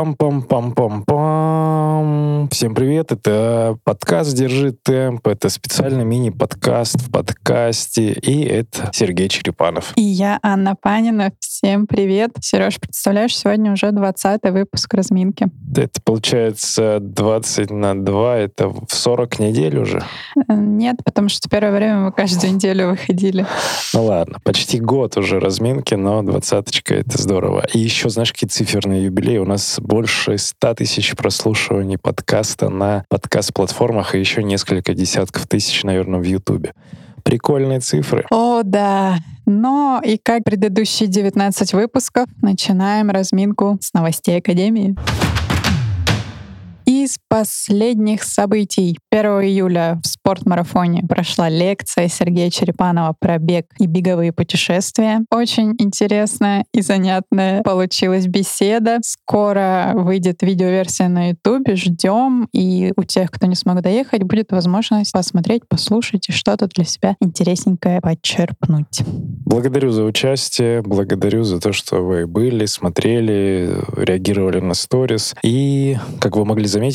Пам-пам-пам-пам-пам. Всем привет, это подкаст «Держи темп», это специальный мини-подкаст в подкасте, и это Сергей Черепанов. И я, Анна Панина. Всем привет. Сереж, представляешь, сегодня уже 20 выпуск разминки. Это получается 20 на 2, это в 40 недель уже? Э, нет, потому что первое время мы каждую неделю выходили. Ну ладно, почти год уже разминки, но двадцаточка — это здорово. И еще, знаешь, какие циферные юбилеи? У нас больше 100 тысяч прослушиваний подкаста на подкаст-платформах и еще несколько десятков тысяч, наверное, в Ютубе. Прикольные цифры. О, да. Но и как предыдущие 19 выпусков, начинаем разминку с новостей Академии. Из последних событий. 1 июля в спортмарафоне прошла лекция Сергея Черепанова про бег и беговые путешествия. Очень интересная и занятная получилась беседа. Скоро выйдет видеоверсия на YouTube. Ждем. И у тех, кто не смог доехать, будет возможность посмотреть, послушать и что-то для себя интересненькое подчерпнуть. Благодарю за участие, благодарю за то, что вы были, смотрели, реагировали на сторис. И, как вы могли заметить,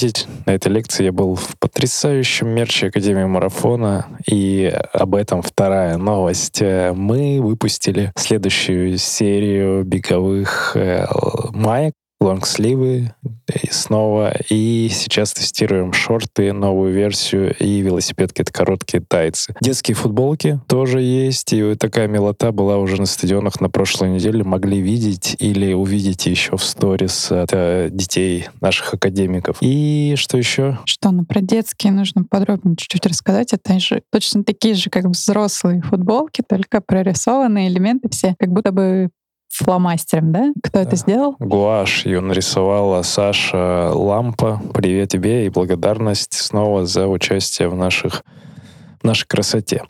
на этой лекции я был в потрясающем мерче Академии Марафона, и об этом вторая новость. Мы выпустили следующую серию беговых э, маек, лонгсливы и снова. И сейчас тестируем шорты, новую версию и велосипедки — это короткие тайцы. Детские футболки тоже есть, и такая милота была уже на стадионах на прошлой неделе. Могли видеть или увидеть еще в сторис от э, детей наших академиков. И что еще? Что, ну про детские нужно подробнее чуть-чуть рассказать. Это же точно такие же, как взрослые футболки, только прорисованные элементы все, как будто бы фломастером, да? Кто это сделал? Гуашь. Ее нарисовала Саша Лампа. Привет тебе и благодарность снова за участие в наших в нашей красоте.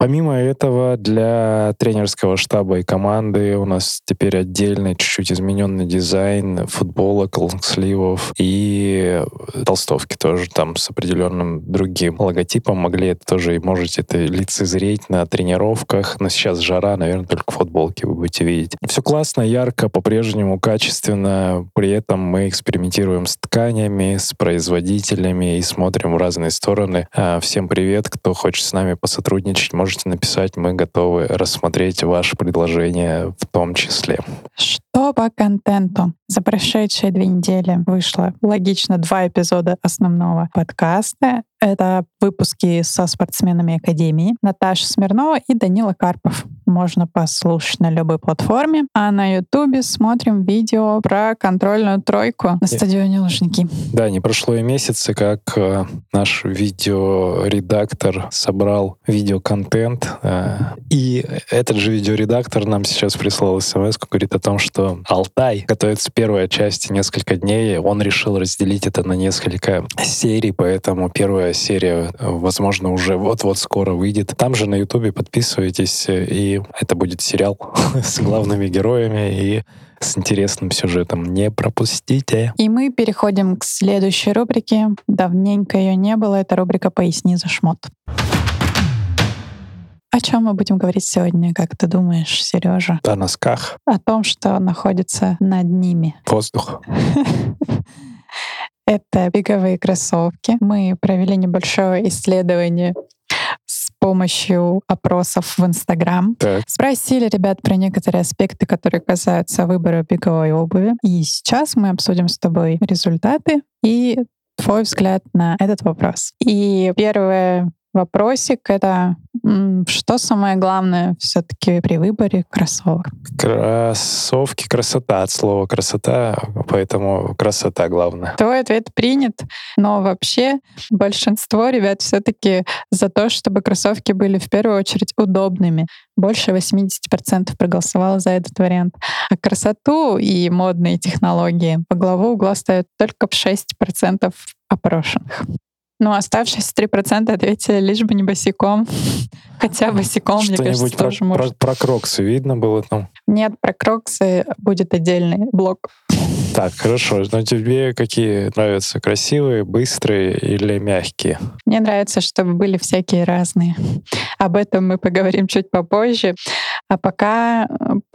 Помимо этого, для тренерского штаба и команды у нас теперь отдельный, чуть-чуть измененный дизайн футболок, лонгсливов и толстовки тоже там с определенным другим логотипом. Могли это тоже и можете это лицезреть на тренировках. Но сейчас жара, наверное, только футболки вы будете видеть. Все классно, ярко, по-прежнему качественно. При этом мы экспериментируем с тканями, с производителями и смотрим в разные стороны. А, всем привет, кто хочет с нами посотрудничать, может можете написать, мы готовы рассмотреть ваше предложение в том числе. Что по контенту? За прошедшие две недели вышло, логично, два эпизода основного подкаста. Это выпуски со спортсменами Академии Наташа Смирнова и Данила Карпов. Можно послушать на любой платформе. А на Ютубе смотрим видео про контрольную тройку на стадионе Лужники. Да, не прошло и месяца, как э, наш видеоредактор собрал видеоконтент. Э, и этот же видеоредактор нам сейчас прислал смс говорит о том, что Алтай готовится первая часть несколько дней. Он решил разделить это на несколько серий, поэтому первая первая серия, возможно, уже вот-вот скоро выйдет. Там же на Ютубе подписывайтесь, и это будет сериал с главными героями и с интересным сюжетом. Не пропустите. И мы переходим к следующей рубрике. Давненько ее не было. Это рубрика «Поясни за шмот». О чем мы будем говорить сегодня, как ты думаешь, Сережа? О носках. О том, что находится над ними. Воздух. Это беговые кроссовки. Мы провели небольшое исследование с помощью опросов в Инстаграм. Спросили ребят про некоторые аспекты, которые касаются выбора беговой обуви. И сейчас мы обсудим с тобой результаты и твой взгляд на этот вопрос. И первое вопросик — это что самое главное все-таки при выборе кроссовок? Кроссовки, красота от слова красота, поэтому красота главное. Твой ответ принят, но вообще большинство ребят все-таки за то, чтобы кроссовки были в первую очередь удобными. Больше 80% проголосовало за этот вариант. А красоту и модные технологии по главу угла ставят только в 6% опрошенных. Ну, оставшиеся 3% ответили лишь бы не босиком. Хотя босиком, мне кажется, про, тоже может. Про, про кроксы видно было там? Нет, про кроксы будет отдельный блок. Так, хорошо. Но тебе какие нравятся? Красивые, быстрые или мягкие? Мне нравится, чтобы были всякие разные. Об этом мы поговорим чуть попозже. А пока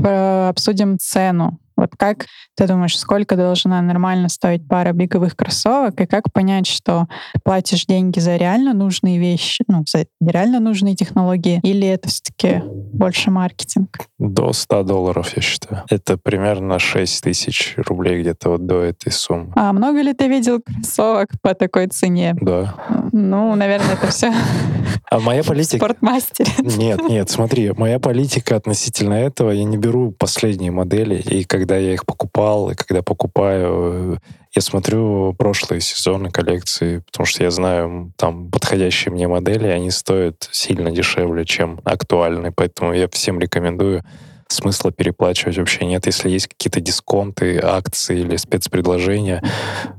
э, обсудим цену Вот как ты думаешь, сколько должна нормально стоить пара беговых кроссовок, и как понять, что платишь деньги за реально нужные вещи, ну, за реально нужные технологии, или это все-таки больше маркетинг? До 100 долларов, я считаю. Это примерно 6 тысяч рублей где-то вот до этой суммы. А много ли ты видел кроссовок по такой цене? Да. Ну, наверное, это все а моя политика... Спортмастере. Нет, нет, смотри, моя политика относительно этого, я не беру последние модели, и когда я их покупал, и когда покупаю, я смотрю прошлые сезоны коллекции, потому что я знаю там подходящие мне модели, они стоят сильно дешевле, чем актуальные, поэтому я всем рекомендую смысла переплачивать вообще нет. Если есть какие-то дисконты, акции или спецпредложения,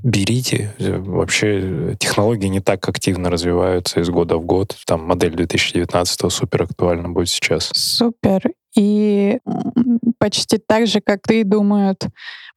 берите. Вообще технологии не так активно развиваются из года в год. Там модель 2019 супер актуальна будет сейчас. Супер. И почти так же, как ты, думают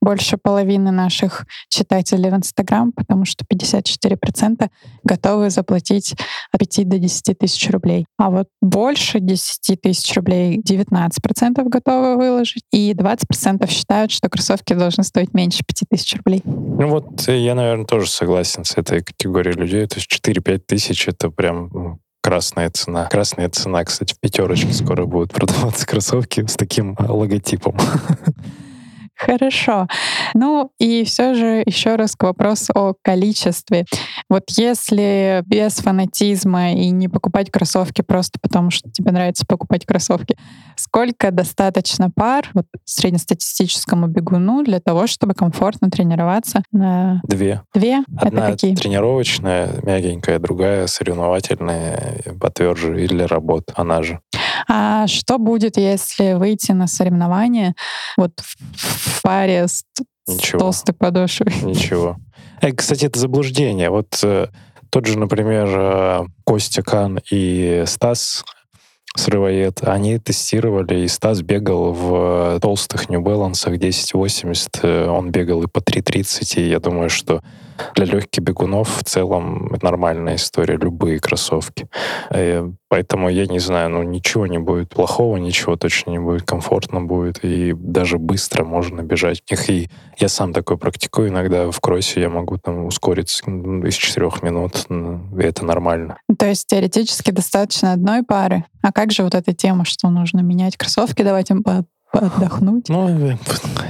больше половины наших читателей в Инстаграм, потому что 54% готовы заплатить от 5 до 10 тысяч рублей. А вот больше 10 тысяч рублей 19% готовы выложить, и 20% считают, что кроссовки должны стоить меньше 5 тысяч рублей. Ну вот я, наверное, тоже согласен с этой категорией людей. То есть 4-5 тысяч — это прям красная цена. Красная цена, кстати, в пятерочке скоро будут продаваться кроссовки с таким логотипом. Хорошо. Ну и все же еще раз к вопросу о количестве. Вот если без фанатизма и не покупать кроссовки просто потому, что тебе нравится покупать кроссовки, сколько достаточно пар вот, среднестатистическому бегуну для того, чтобы комфортно тренироваться? На... Две. Две? Одна Это какие? тренировочная, мягенькая, другая соревновательная, потверже, или работа, она же. А что будет, если выйти на соревнования вот в паре с, Ничего. с толстой подошвой? Ничего. Э, кстати, это заблуждение. Вот э, тот же, например, э, Костя Кан и Стас срывоед, они тестировали, и Стас бегал в толстых New Balance 1080, э, он бегал и по 3.30, и я думаю, что для легких бегунов в целом нормальная история, любые кроссовки. Э, поэтому я не знаю, ну ничего не будет плохого, ничего точно не будет, комфортно будет, и даже быстро можно бежать в них. И я сам такой практикую иногда в кроссе, я могу там ускориться из четырех минут, и это нормально. То есть теоретически достаточно одной пары? А как же вот эта тема, что нужно менять кроссовки, давать им по отдохнуть. Ну, э,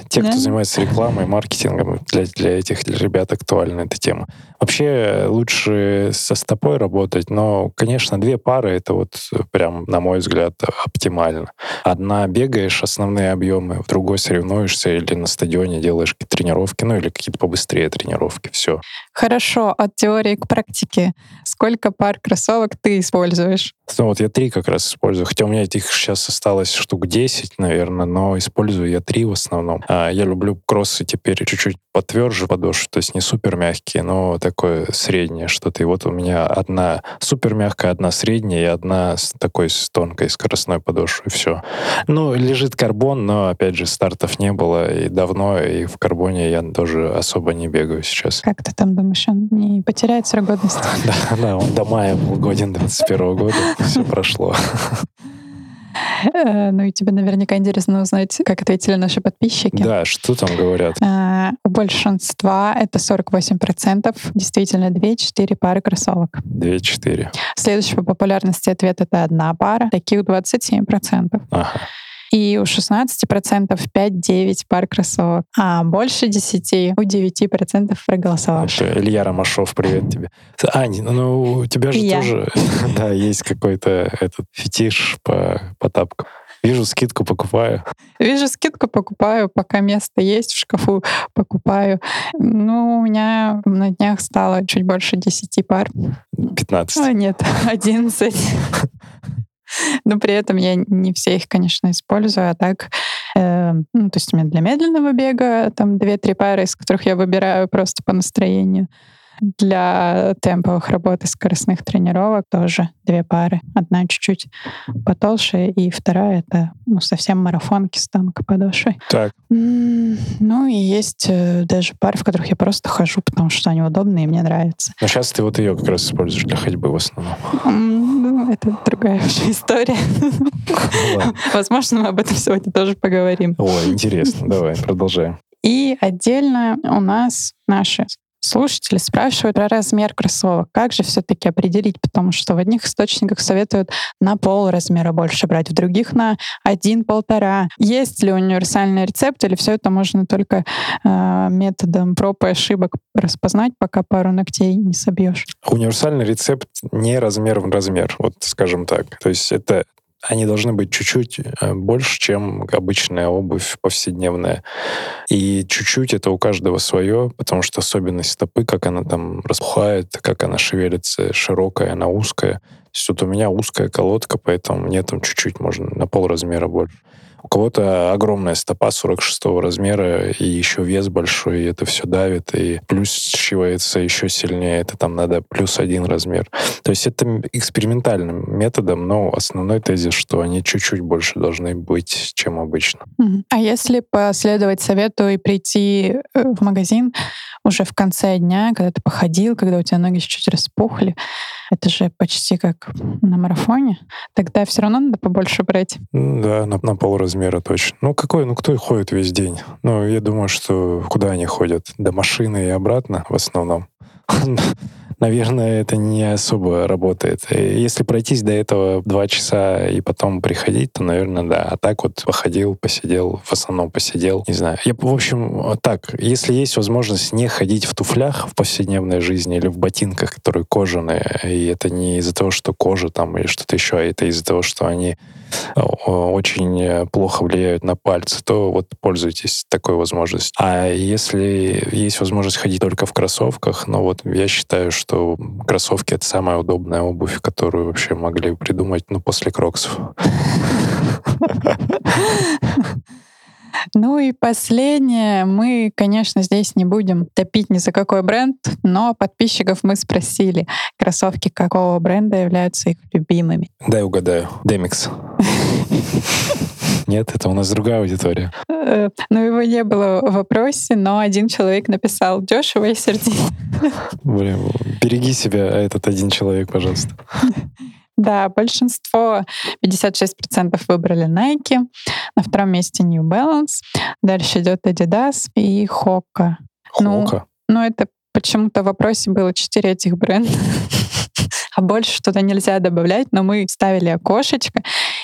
те, кто да? занимается рекламой, маркетингом, для, для этих ребят актуальна эта тема. Вообще лучше со стопой работать, но, конечно, две пары — это вот прям, на мой взгляд, оптимально. Одна бегаешь основные объемы, в другой соревнуешься или на стадионе делаешь какие-то тренировки, ну или какие-то побыстрее тренировки, все. Хорошо, от теории к практике. Сколько пар кроссовок ты используешь? Ну вот я три как раз использую, хотя у меня этих сейчас осталось штук 10, наверное, но использую я три в основном. А я люблю кроссы теперь чуть-чуть потверже подошвы, то есть не супер мягкие, но такое среднее что-то. И вот у меня одна супер мягкая, одна средняя и одна с такой с тонкой скоростной подошвой. Все. Ну, лежит карбон, но, опять же, стартов не было и давно, и в карбоне я тоже особо не бегаю сейчас. Как ты там думаешь, он не потеряет срок годности? Да, да, он до мая был годен 21 года, все прошло. Э, ну и тебе наверняка интересно узнать, как ответили наши подписчики. Да, что там говорят? Э, у большинства это 48%, действительно 2-4 пары кроссовок. 2-4. Следующий по популярности ответ — это одна пара, таких 27%. Ага и у 16% 5-9 пар кроссовок, а больше 10 у 9% проголосовавших. Это Илья Ромашов, привет тебе. Ань, ну у тебя же Я. тоже да, есть какой-то этот фетиш по, по тапкам. Вижу скидку, покупаю. Вижу скидку, покупаю, пока место есть в шкафу, покупаю. Ну, у меня на днях стало чуть больше 10 пар. 15. О, нет, 11. Но при этом я не все их, конечно, использую, а так, э, ну, то есть у меня для медленного бега там две-три пары, из которых я выбираю просто по настроению. Для темповых работ и скоростных тренировок тоже две пары. Одна чуть-чуть потолще, и вторая — это ну, совсем марафонки с тонкой подошвой. Так. Ну и есть э, даже пары, в которых я просто хожу, потому что они удобные и мне нравятся. Но сейчас ты вот ее как раз используешь для ходьбы в основном. Ну, это другая уже история. Возможно, мы об этом сегодня тоже поговорим. О, интересно. Давай, продолжаем. И отдельно у нас наши слушатели спрашивают про размер кроссовок. Как же все-таки определить? Потому что в одних источниках советуют на пол размера больше брать, в других на один-полтора. Есть ли универсальный рецепт или все это можно только э, методом проб и ошибок распознать, пока пару ногтей не собьешь? Универсальный рецепт не размер в размер, вот скажем так. То есть это они должны быть чуть-чуть э, больше, чем обычная обувь повседневная. И чуть-чуть это у каждого свое, потому что особенность стопы, как она там распухает, как она шевелится, широкая, она узкая. То есть вот у меня узкая колодка, поэтому мне там чуть-чуть можно на пол размера больше. У кого-то огромная стопа 46 размера, и еще вес большой, и это все давит, и плюс счивается еще сильнее, это там надо плюс один размер. То есть это экспериментальным методом, но основной тезис, что они чуть-чуть больше должны быть, чем обычно. А если последовать совету и прийти э, в магазин уже в конце дня, когда ты походил, когда у тебя ноги чуть-чуть распухли, это же почти как на марафоне, тогда все равно надо побольше брать. Да, на, на пол размера точно. Ну, какой, ну, кто ходит весь день? Ну, я думаю, что куда они ходят? До машины и обратно в основном. наверное, это не особо работает. Если пройтись до этого два часа и потом приходить, то, наверное, да. А так вот походил, посидел, в основном посидел, не знаю. Я, в общем, так, если есть возможность не ходить в туфлях в повседневной жизни или в ботинках, которые кожаные, и это не из-за того, что кожа там или что-то еще, а это из-за того, что они очень плохо влияют на пальцы, то вот пользуйтесь такой возможностью. А если есть возможность ходить только в кроссовках, ну вот я считаю, что кроссовки — это самая удобная обувь, которую вообще могли придумать, ну, после кроксов. Ну и последнее. Мы, конечно, здесь не будем топить ни за какой бренд, но подписчиков мы спросили, кроссовки какого бренда являются их любимыми. Дай угадаю. Демикс. Нет, это у нас другая аудитория. Э, ну, его не было в вопросе, но один человек написал дешево и сердито. Блин, береги себя, этот один человек, пожалуйста. Да, большинство, 56% выбрали Nike, на втором месте New Balance, дальше идет Adidas и Hoka. Ну, ну, это почему-то в вопросе было четыре этих бренда. а больше туда нельзя добавлять, но мы ставили окошечко,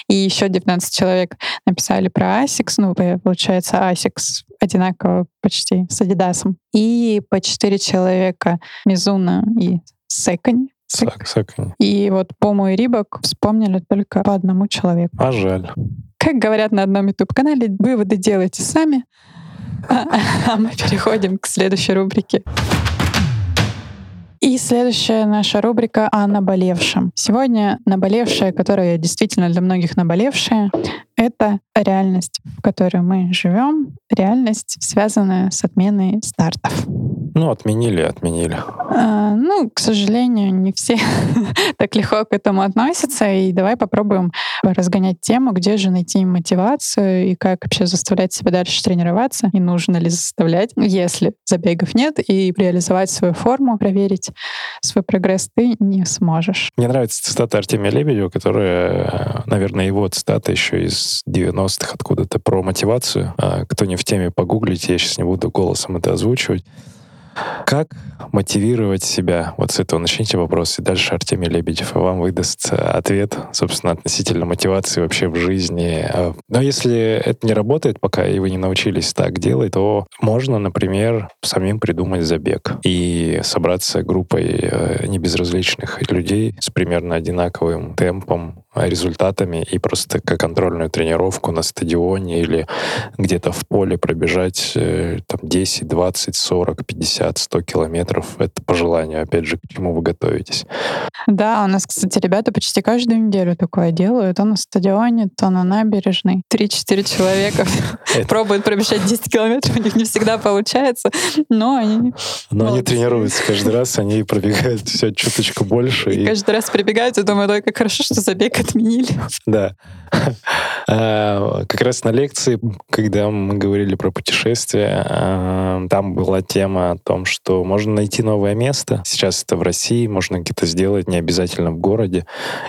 и еще 19 человек написали про ASICS, ну, получается, ASICS одинаково почти с Adidas. И по 4 человека Мизуна и Секони. Секони. И вот Пому и Рибок вспомнили только по одному человеку. А жаль. Как говорят на одном YouTube-канале, выводы делайте сами. А, а мы переходим к следующей рубрике. И следующая наша рубрика о наболевшем. Сегодня наболевшее, которое действительно для многих наболевшее, это реальность, в которой мы живем, реальность, связанная с отменой стартов. Ну, отменили, отменили. А, ну, к сожалению, не все так легко к этому относятся. И давай попробуем разгонять тему, где же найти мотивацию и как вообще заставлять себя дальше тренироваться, и нужно ли заставлять, если забегов нет, и реализовать свою форму, проверить свой прогресс ты не сможешь. Мне нравится цитата Артемия Лебедева, которая, наверное, его цитата еще из 90-х откуда-то про мотивацию. А, кто не в теме, погуглите, я сейчас не буду голосом это озвучивать. Как мотивировать себя? Вот с этого начните вопрос, и дальше Артемий Лебедев вам выдаст э, ответ, собственно, относительно мотивации вообще в жизни. А, но если это не работает пока, и вы не научились так делать, то можно, например, самим придумать забег и собраться группой э, небезразличных людей с примерно одинаковым темпом, результатами и просто как контрольную тренировку на стадионе или где-то в поле пробежать э, там 10, 20, 40, 50, 100 километров. Это по желанию, опять же, к чему вы готовитесь. Да, у нас, кстати, ребята почти каждую неделю такое делают. То на стадионе, то на набережной. 3-4 человека пробуют пробежать 10 километров, у них не всегда получается, но они... Но они тренируются каждый раз, они пробегают все чуточку больше. И, каждый раз прибегают и думают, ой, как хорошо, что забег отменили. Да. А, как раз на лекции, когда мы говорили про путешествия, а, там была тема о том, что можно найти новое место. Сейчас это в России, можно где-то сделать, не обязательно в городе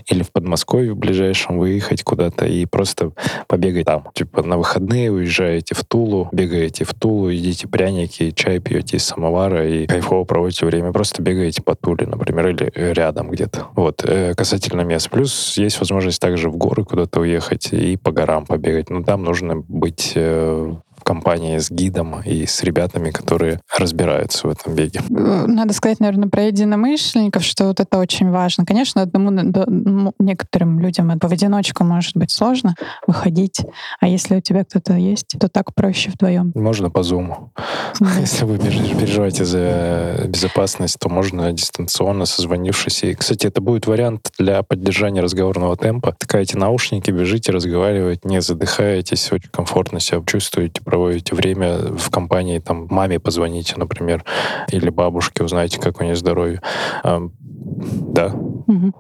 или в Подмосковье в ближайшем выехать куда-то и просто побегать там. Типа на выходные уезжаете в Тулу, бегаете в Тулу, едите пряники, чай пьете из самовара и кайфово проводите время. Просто бегаете по Туле, например, или рядом где-то. Вот. Э, касательно мест. Плюс есть возможность также в горы куда-то уехать и по горам побегать. Но там нужно быть э, компании с гидом и с ребятами, которые разбираются в этом беге. Надо сказать, наверное, про единомышленников, что вот это очень важно. Конечно, одному ну, некоторым людям в одиночку может быть сложно выходить, а если у тебя кто-то есть, то так проще вдвоем. Можно по зуму. Если вы переживаете за безопасность, то можно дистанционно, созвонившись. И, кстати, это будет вариант для поддержания разговорного темпа. Такаете наушники, бежите, разговаривать, не задыхаетесь, очень комфортно себя чувствуете, проводите время в компании, там, маме позвоните, например, или бабушке, узнаете, как у нее здоровье. Да. Угу.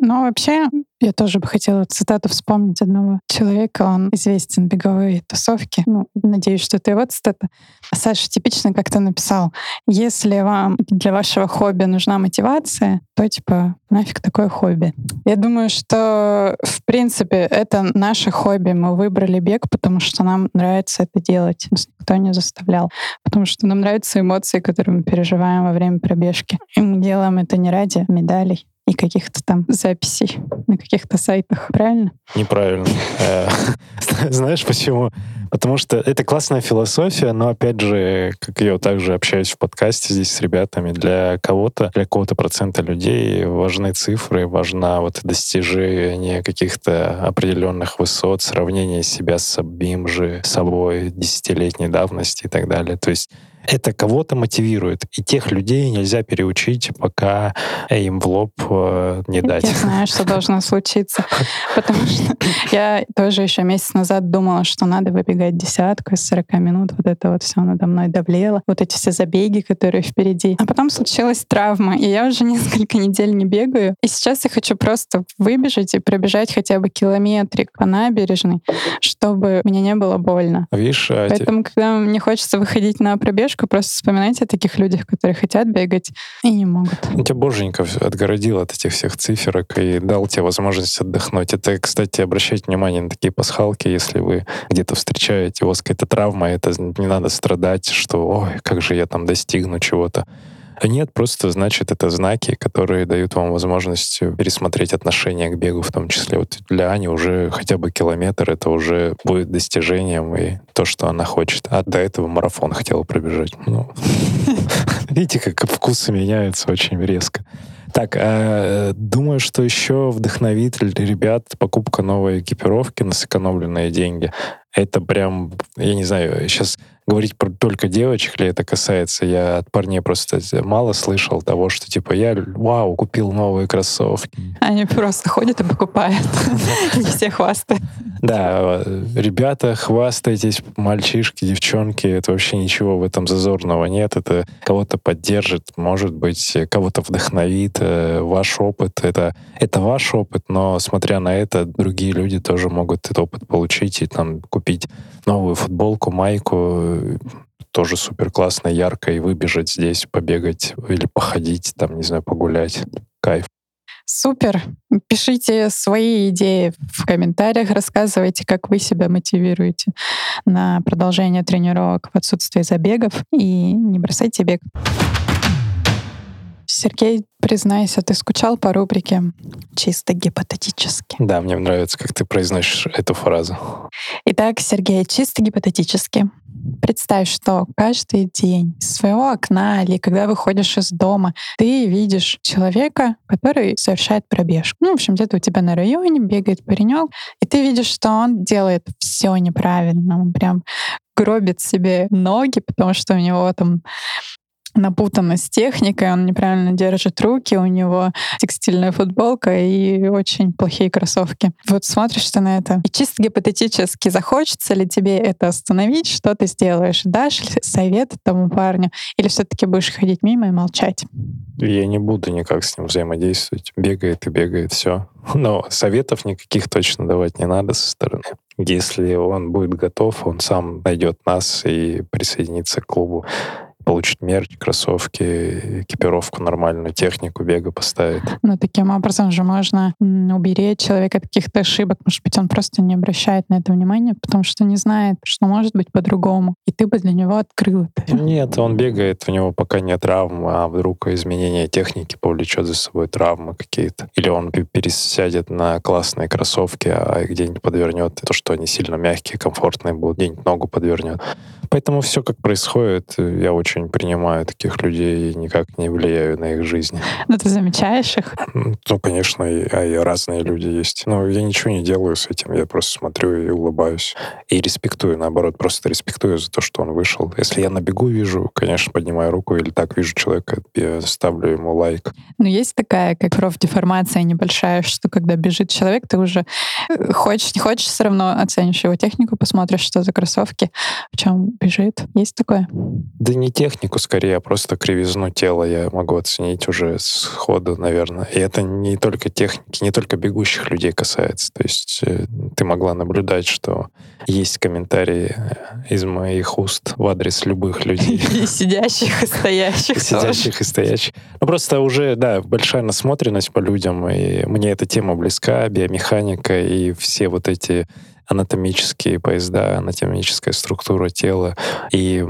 Но вообще я тоже бы хотела цитату вспомнить одного человека. Он известен в беговой тусовке. Ну, надеюсь, что это его цитата. Саша типично как-то написал, если вам для вашего хобби нужна мотивация, то типа нафиг такое хобби. Я думаю, что в принципе это наше хобби. Мы выбрали бег, потому что нам нравится это делать. Нас никто не заставлял. Потому что нам нравятся эмоции, которые мы переживаем во время пробежки. И мы делаем это не ради медалей и каких-то там записей на каких-то сайтах, правильно? Неправильно. Э, знаешь почему? Потому что это классная философия, но опять же, как я также общаюсь в подкасте здесь с ребятами, для кого-то, для какого-то процента людей важны цифры, важна вот достижение каких-то определенных высот, сравнение себя с самим же собой десятилетней давности и так далее. То есть это кого-то мотивирует. И тех людей нельзя переучить, пока им в лоб э, не дать. Я знаю, что должно случиться. Потому что я тоже еще месяц назад думала, что надо выбегать десятку из 40 минут. Вот это вот все надо мной давлело. Вот эти все забеги, которые впереди. А потом случилась травма, и я уже несколько недель не бегаю. И сейчас я хочу просто выбежать и пробежать хотя бы километрик по набережной, чтобы мне не было больно. Видишь, а Поэтому, когда мне хочется выходить на пробежку, поддержку, просто вспоминайте о таких людях, которые хотят бегать и не могут. Ну, тебя Боженька отгородил от этих всех циферок и дал тебе возможность отдохнуть. Это, кстати, обращайте внимание на такие пасхалки, если вы где-то встречаете, у вас какая-то травма, это не надо страдать, что ой, как же я там достигну чего-то. Нет, просто значит, это знаки, которые дают вам возможность пересмотреть отношение к бегу в том числе. Вот для Ани уже хотя бы километр это уже будет достижением и то, что она хочет. А до этого марафон хотела пробежать. Ну, видите, как вкусы меняются очень резко. Так, э, думаю, что еще вдохновит ребят покупка новой экипировки на сэкономленные деньги. Это прям, я не знаю, сейчас говорить про только девочек ли это касается. Я от парней просто мало слышал того, что типа я, вау, купил новые кроссовки. Они просто ходят и покупают. Не все хвастают. Да, ребята, хвастайтесь, мальчишки, девчонки, это вообще ничего в этом зазорного нет. Это кого-то поддержит, может быть, кого-то вдохновит. Э, ваш опыт, это, это ваш опыт, но смотря на это, другие люди тоже могут этот опыт получить и там купить новую футболку, майку, тоже супер классно, ярко, и выбежать здесь, побегать или походить, там, не знаю, погулять. Кайф. Супер. Пишите свои идеи в комментариях, рассказывайте, как вы себя мотивируете на продолжение тренировок в отсутствии забегов и не бросайте бег. Сергей, признайся, ты скучал по рубрике «Чисто гипотетически»? Да, мне нравится, как ты произносишь эту фразу. Итак, Сергей, чисто гипотетически. Представь, что каждый день из своего окна или когда выходишь из дома, ты видишь человека, который совершает пробежку. Ну, в общем, где-то у тебя на районе бегает паренек, и ты видишь, что он делает все неправильно. Он прям гробит себе ноги, потому что у него там напутано с техникой, он неправильно держит руки, у него текстильная футболка и очень плохие кроссовки. Вот смотришь ты на это, и чисто гипотетически захочется ли тебе это остановить, что ты сделаешь? Дашь совет этому парню или все таки будешь ходить мимо и молчать? Я не буду никак с ним взаимодействовать. Бегает и бегает, все. Но советов никаких точно давать не надо со стороны. Если он будет готов, он сам найдет нас и присоединится к клубу получить мерч, кроссовки, экипировку нормальную, технику бега поставить. Но таким образом же можно уберечь человека от каких-то ошибок. Может быть, он просто не обращает на это внимания, потому что не знает, что может быть по-другому. И ты бы для него открыл это. Нет, он бегает, у него пока нет травм, а вдруг изменение техники повлечет за собой травмы какие-то. Или он пересядет на классные кроссовки, а где-нибудь подвернет то, что они сильно мягкие, комфортные будут, где-нибудь ногу подвернет. Поэтому все как происходит, я очень принимаю таких людей и никак не влияю на их жизнь. Ну, ты замечаешь их? Ну, конечно, и, а и разные люди есть. Но я ничего не делаю с этим, я просто смотрю и улыбаюсь. И респектую, наоборот, просто респектую за то, что он вышел. Если я на бегу вижу, конечно, поднимаю руку или так вижу человека, я ставлю ему лайк. Ну, есть такая, как профдеформация небольшая, что когда бежит человек, ты уже э, хочешь, не хочешь, все равно оценишь его технику, посмотришь, что за кроссовки, в чем бежит. Есть такое? Да не технику скорее, а просто кривизну тела я могу оценить уже с ходу, наверное. И это не только техники, не только бегущих людей касается. То есть э, ты могла наблюдать, что есть комментарии э, из моих уст в адрес любых людей. И сидящих, и стоящих. Сидящих и стоящих. Ну, просто уже, да, большая насмотренность по людям, и мне эта тема близка, биомеханика и все вот эти анатомические поезда, анатомическая структура тела. И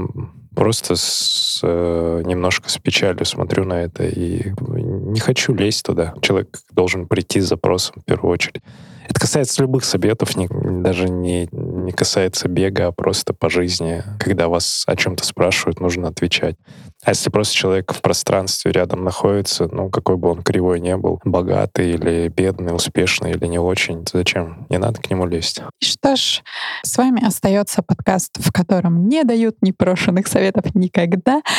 просто с, э, немножко с печалью смотрю на это и не хочу лезть туда. Человек должен прийти с запросом в первую очередь. Это касается любых советов, не, даже не, не касается бега, а просто по жизни. Когда вас о чем-то спрашивают, нужно отвечать. А если просто человек в пространстве рядом находится, ну, какой бы он кривой не был, богатый или бедный, успешный или не очень, зачем? Не надо к нему лезть. Что ж, с вами остается подкаст, в котором не дают непрошенных советов никогда.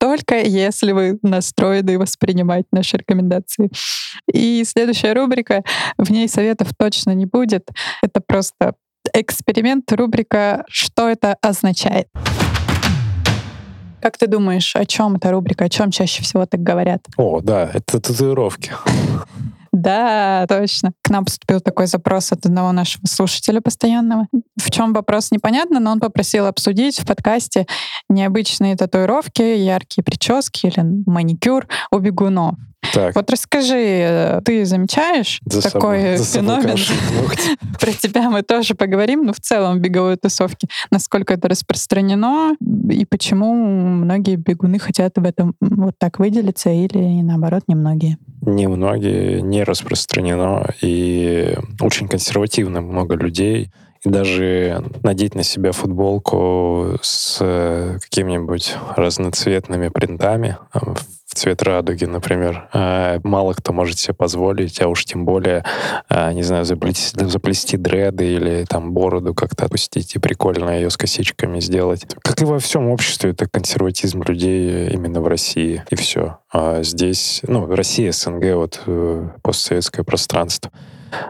Только если вы настроены воспринимать наши рекомендации. И следующая рубрика, в ней советов точно не будет. Это просто эксперимент, рубрика «Что это означает?». Как ты думаешь, о чем эта рубрика, о чем чаще всего так говорят? О, да, это татуировки. Да, точно. К нам поступил такой запрос от одного нашего слушателя постоянного. В чем вопрос непонятно, но он попросил обсудить в подкасте необычные татуировки, яркие прически или маникюр у бегунов. Так. Вот расскажи, ты замечаешь за такой собой, феномен? Про тебя мы тоже поговорим, но в целом беговой тусовки. Насколько это распространено и почему многие бегуны хотят в этом вот так выделиться или наоборот немногие? Немногие, не распространено и очень консервативно много людей и даже надеть на себя футболку с какими-нибудь разноцветными принтами в цвет радуги, например, а, мало кто может себе позволить, а уж тем более, а, не знаю, заплести, заплести дреды или там бороду как-то отпустить и прикольно ее с косичками сделать. Как и во всем обществе, это консерватизм людей именно в России, и все. А здесь, ну, Россия, СНГ, вот э, постсоветское пространство.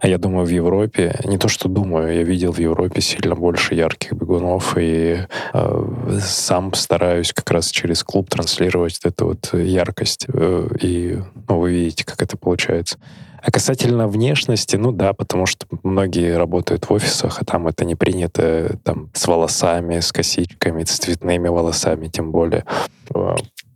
А я думаю, в Европе, не то что думаю, я видел в Европе сильно больше ярких бегунов, и э, сам стараюсь как раз через клуб транслировать эту вот яркость. Э, и ну, вы видите, как это получается. А касательно внешности, ну да, потому что многие работают в офисах, а там это не принято, там с волосами, с косичками, с цветными волосами тем более.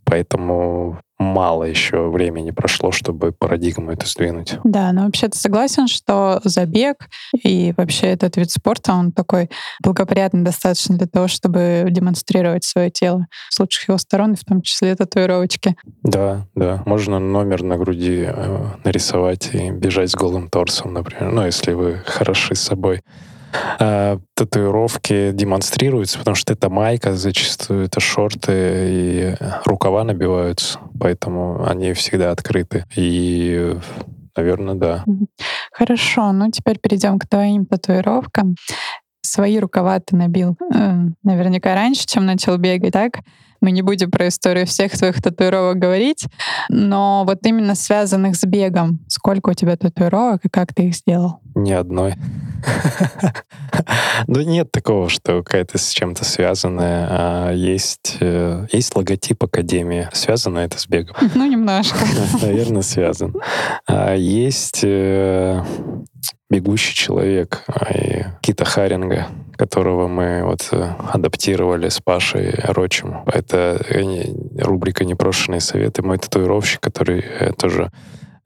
Поэтому мало еще времени прошло, чтобы парадигму эту сдвинуть. Да, но вообще ты согласен, что забег и вообще этот вид спорта, он такой благоприятный достаточно для того, чтобы демонстрировать свое тело с лучших его сторон, в том числе татуировочки. Да, да. Можно номер на груди э, нарисовать и бежать с голым торсом, например. Ну, если вы хороши с собой. А, татуировки демонстрируются, потому что это майка, зачастую это шорты и рукава набиваются, поэтому они всегда открыты. И Наверное, да. Хорошо, ну теперь перейдем к твоим татуировкам. Свои рукава ты набил э, наверняка раньше, чем начал бегать, так? Мы не будем про историю всех твоих татуировок говорить, но вот именно связанных с бегом. Сколько у тебя татуировок и как ты их сделал? Ни одной. Да нет такого, что какая-то с чем-то связанная. А есть, э, есть логотип Академии. Связано это с бегом? Ну, немножко. Наверное, связан. А есть э, бегущий человек а, и Кита Харинга, которого мы вот э, адаптировали с Пашей Рочем. Это рубрика «Непрошенные советы». Мой татуировщик, который тоже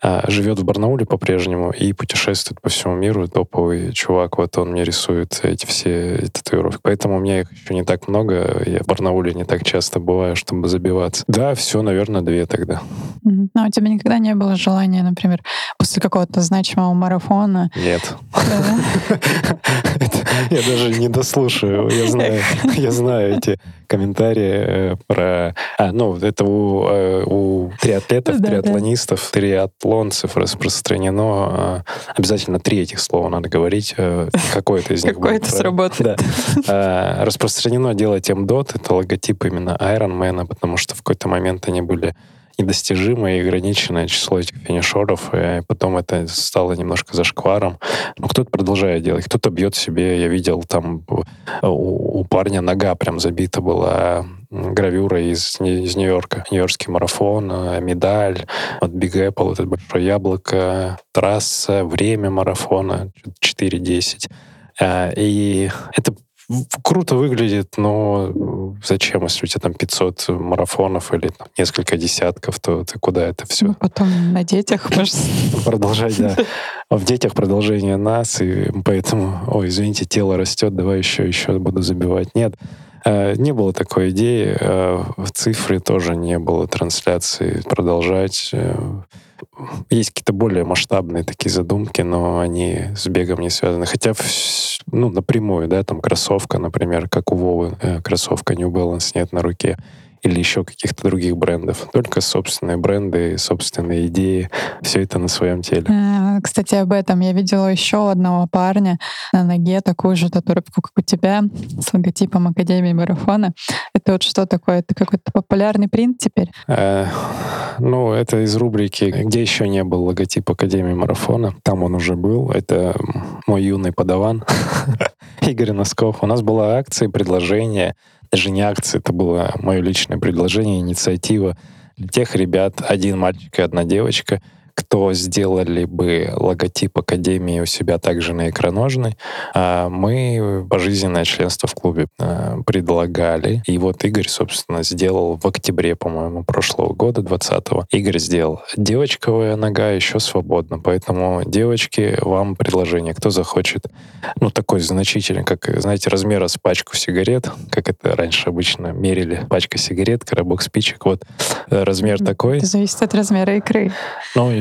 а, живет в Барнауле по-прежнему и путешествует по всему миру. Топовый чувак, вот он мне рисует эти все татуировки. Поэтому у меня их еще не так много. Я в Барнауле не так часто бываю, чтобы забиваться. Да, все, наверное, две тогда. Mm-hmm. Но у тебя никогда не было желания, например, после какого-то значимого марафона? Нет. Я даже не дослушаю. Я знаю, я знаю эти комментарии э, про... А, ну, это у, э, у триатлетов, триатлонистов, триатлонцев распространено. А, обязательно три этих слова надо говорить. Э, какое-то из них Какое-то сработает. А, распространено делать МДОТ, это логотип именно Ironman, потому что в какой-то момент они были недостижимое и ограниченное число этих финишеров, и потом это стало немножко зашкваром. Но кто-то продолжает делать, кто-то бьет себе, я видел там у, у парня нога прям забита была гравюра из, из Нью-Йорка. Нью-Йоркский марафон, э, медаль, вот Big Apple, это большое яблоко, трасса, время марафона 4.10. Э, и это круто выглядит, но зачем, если у тебя там 500 марафонов или там, несколько десятков, то ты куда это все? Ну, потом на детях можешь... Продолжать, да. В детях продолжение нас, и поэтому, ой, извините, тело растет, давай еще, еще буду забивать. Нет, не было такой идеи. Э, в цифре тоже не было трансляции продолжать. Э, есть какие-то более масштабные такие задумки, но они с бегом не связаны. Хотя, ну, напрямую, да, там кроссовка, например, как у Вовы, э, кроссовка New Balance нет на руке или еще каких-то других брендов. Только собственные бренды, собственные идеи, все это на своем теле. Э, кстати, об этом я видела еще одного парня на ноге, такую же татуировку, как у тебя, с логотипом Академии марафона. Это вот что такое? Это какой-то популярный принт теперь? Э, ну, это из рубрики «Где еще не был логотип Академии марафона». Там он уже был. Это мой юный подаван Игорь Носков. У нас была акция, предложение даже не акция, это было мое личное предложение, инициатива для тех ребят, один мальчик и одна девочка — кто сделали бы логотип Академии у себя также на икроножной, а мы пожизненное членство в клубе а, предлагали. И вот Игорь, собственно, сделал в октябре, по-моему, прошлого года, 20-го. Игорь сделал девочковая нога еще свободна. Поэтому, девочки, вам предложение. Кто захочет, ну, такой значительный, как, знаете, размера с пачку сигарет, как это раньше обычно мерили, пачка сигарет, коробок спичек. Вот э, размер такой. Это зависит от размера икры. Ну,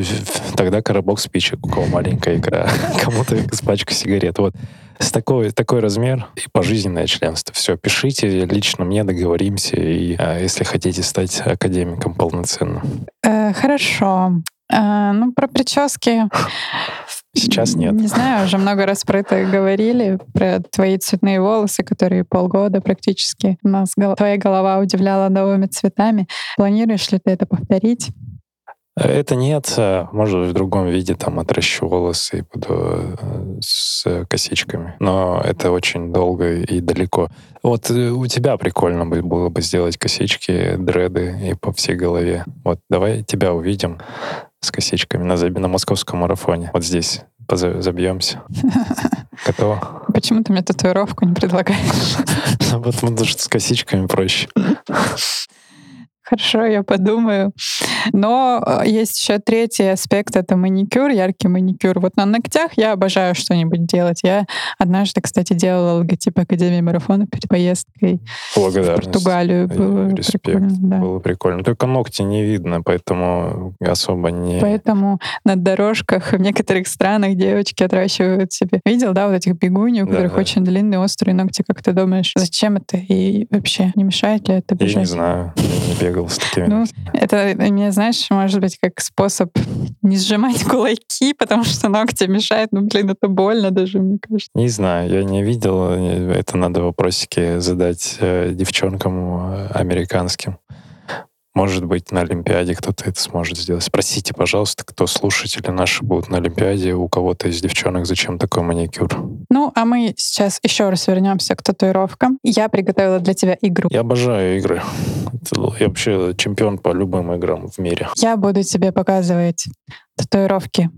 тогда коробок спичек, у кого маленькая игра, кому-то с пачкой сигарет. Вот с такой, такой размер и пожизненное членство. Все, пишите, лично мне договоримся, и а, если хотите стать академиком полноценным. Э, хорошо. Э, ну, про прически Сейчас нет. Не знаю, уже много раз про это говорили, про твои цветные волосы, которые полгода практически у нас твоя голова удивляла новыми цветами. Планируешь ли ты это повторить? Это нет, э, может в другом виде там отращу волосы и буду э, с косичками. Но это очень долго и далеко. Вот э, у тебя прикольно было бы сделать косички, дреды и по всей голове. Вот давай тебя увидим с косичками на, на московском марафоне. Вот здесь забьемся. Готово? Почему ты мне татуировку не предлагаешь? Вот потому что с косичками проще. Хорошо, я подумаю. Но э, есть еще третий аспект — это маникюр, яркий маникюр. Вот на ногтях я обожаю что-нибудь делать. Я однажды, кстати, делала логотип Академии марафона перед поездкой в Португалию. Было Респект. прикольно. Да. Было прикольно. Только ногти не видно, поэтому особо не... Поэтому на дорожках в некоторых странах девочки отращивают себе. Видел, да, вот этих бегуней, у да, которых да. очень длинные острые ногти. Как ты думаешь, зачем это? И вообще, не мешает ли это бежать? Я не знаю. Я не бегал с такими. Ну, это, мне, знаешь, может быть, как способ не сжимать кулаки, потому что ногти мешают. Ну, блин, это больно даже, мне кажется. Не знаю, я не видел. Это надо вопросики задать э, девчонкам э, американским. Может быть, на Олимпиаде кто-то это сможет сделать. Спросите, пожалуйста, кто слушатели наши будут на Олимпиаде, у кого-то из девчонок зачем такой маникюр. Ну, а мы сейчас еще раз вернемся к татуировкам. Я приготовила для тебя игру. Я обожаю игры. Я вообще чемпион по любым играм в мире. Я буду тебе показывать татуировки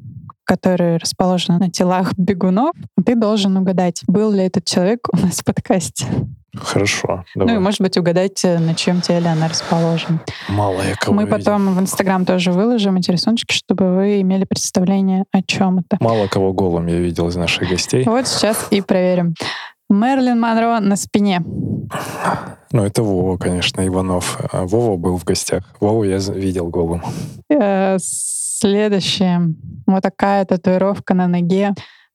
которые расположены на телах бегунов, ты должен угадать, был ли этот человек у нас в подкасте. Хорошо. Давай. Ну и, может быть, угадать, э, на чем теле она расположена. Мало я кого Мы потом видел. в Инстаграм тоже выложим эти рисунки, чтобы вы имели представление, о чем это. Мало кого голым я видел из наших гостей. Вот сейчас и проверим. Мерлин Монро на спине. Ну, это Вова, конечно, Иванов. А Вова был в гостях. Вову я видел голым. Э, следующее. Вот такая татуировка на ноге.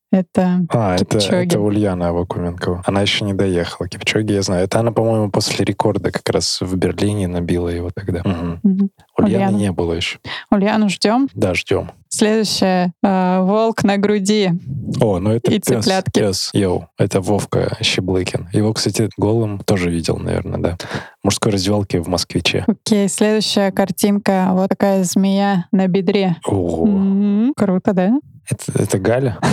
Это а, это, это Ульяна Авакуменкова. Она еще не доехала. Кипчоги, я знаю. Это она, по-моему, после рекорда как раз в Берлине набила его тогда. Угу. Угу. Ульяны Ульяна. не было еще. Ульяну ждем? Да, ждем. Следующее. Э, волк на груди. О, ну это и пес, цыплятки. пес. Йоу, это Вовка Щеблыкин. Его, кстати, голым тоже видел, наверное, да. Мужской раздевалки в Москвиче. Окей, следующая картинка. Вот такая змея на бедре. О, м-м, круто, да? Это, это Галя?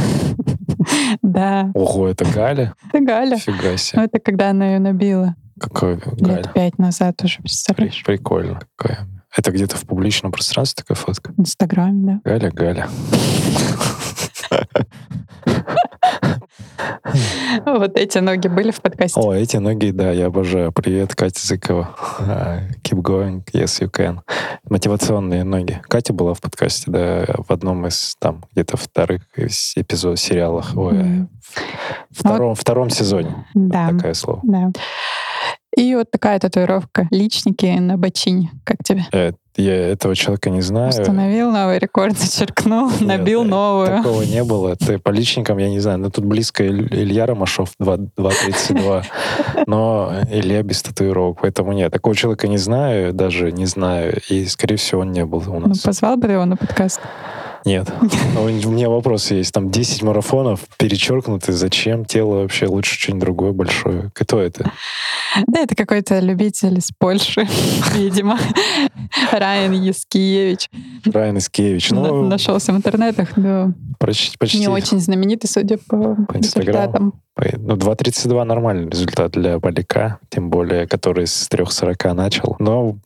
Да. Ого, это Галя? Это Галя. Фига себе. Ну, это когда она ее набила. Какой Галя? Лет пять назад уже, представляешь? Прикольно. Какая. Это где-то в публичном пространстве такая фотка? В Инстаграме, да. Галя, Галя. Вот эти ноги были в подкасте? О, эти ноги, да, я обожаю. Привет, Катя Зыкова. Keep going, yes you can. Мотивационные ноги. Катя была в подкасте, да, в одном из там где-то вторых эпизодов сериалах. Ой, втором, втором сезоне. Да. Такое слово. Да. И вот такая татуировка. Личники на бочине. Как тебе? Э, я этого человека не знаю. Установил новый рекорд, зачеркнул, Нет, набил э, новую. Такого не было. Ты по личникам, я не знаю. Ну, тут близко Илья Ромашов 2.32. Но Илья без татуировок. Поэтому нет, такого человека не знаю, даже не знаю. И, скорее всего, он не был у нас. Ну, позвал бы его на подкаст? Нет. У меня вопрос есть. Там 10 марафонов перечеркнуты. Зачем? Тело вообще лучше что-нибудь другое большое. Кто это? Да, это какой-то любитель из Польши, видимо. Райан Яскиевич. Райан Яскиевич. Ну, Нашелся в интернетах, но почти, почти. не очень знаменитый, судя по, по результатам. Ну, 2.32 нормальный результат для Балика, тем более, который с 3.40 начал. Но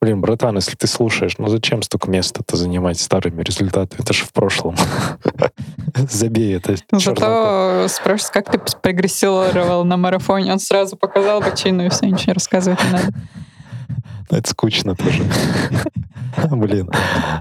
Блин, братан, если ты слушаешь, ну зачем столько места-то занимать старыми результатами? Это же в прошлом. Забей это. Ну, зато спрашивают, как ты прогрессировал на марафоне. Он сразу показал бочину и все, ничего не рассказывать не надо. Это скучно тоже. Блин.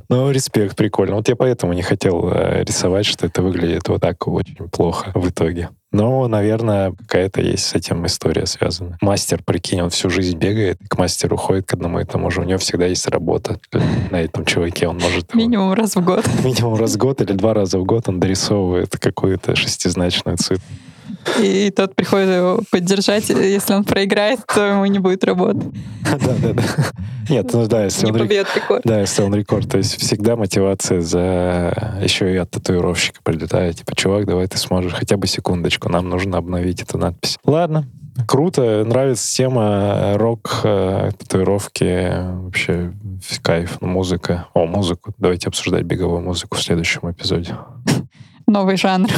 Ну, респект, прикольно. Вот я поэтому не хотел э, рисовать, что это выглядит вот так очень плохо в итоге. Но, наверное, какая-то есть с этим история связана. Мастер, прикинь, он всю жизнь бегает, к мастеру ходит к одному и тому же. У него всегда есть работа на этом чуваке. Он может... Минимум раз в год. Минимум раз в год или два раза в год он дорисовывает какую-то шестизначную цифру. И тот приходит его поддержать. Если он проиграет, то ему не будет работы. Да, да, да. Нет, ну да, если он рекорд. Да, если он рекорд. То есть всегда мотивация за еще и от татуировщика прилетает. Типа, чувак, давай ты сможешь хотя бы секундочку, нам нужно обновить эту надпись. Ладно, Круто, нравится тема рок, э, татуировки, вообще кайф, музыка. О, музыку. Давайте обсуждать беговую музыку в следующем эпизоде новый жанр.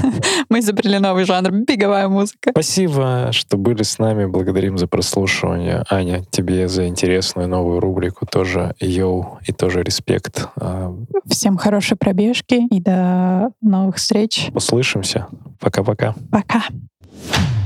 Мы изобрели новый жанр — беговая музыка. Спасибо, что были с нами. Благодарим за прослушивание. Аня, тебе за интересную новую рубрику тоже йоу и тоже респект. А, Всем хорошей пробежки и до новых встреч. Услышимся. Пока-пока. Пока. -пока. Пока.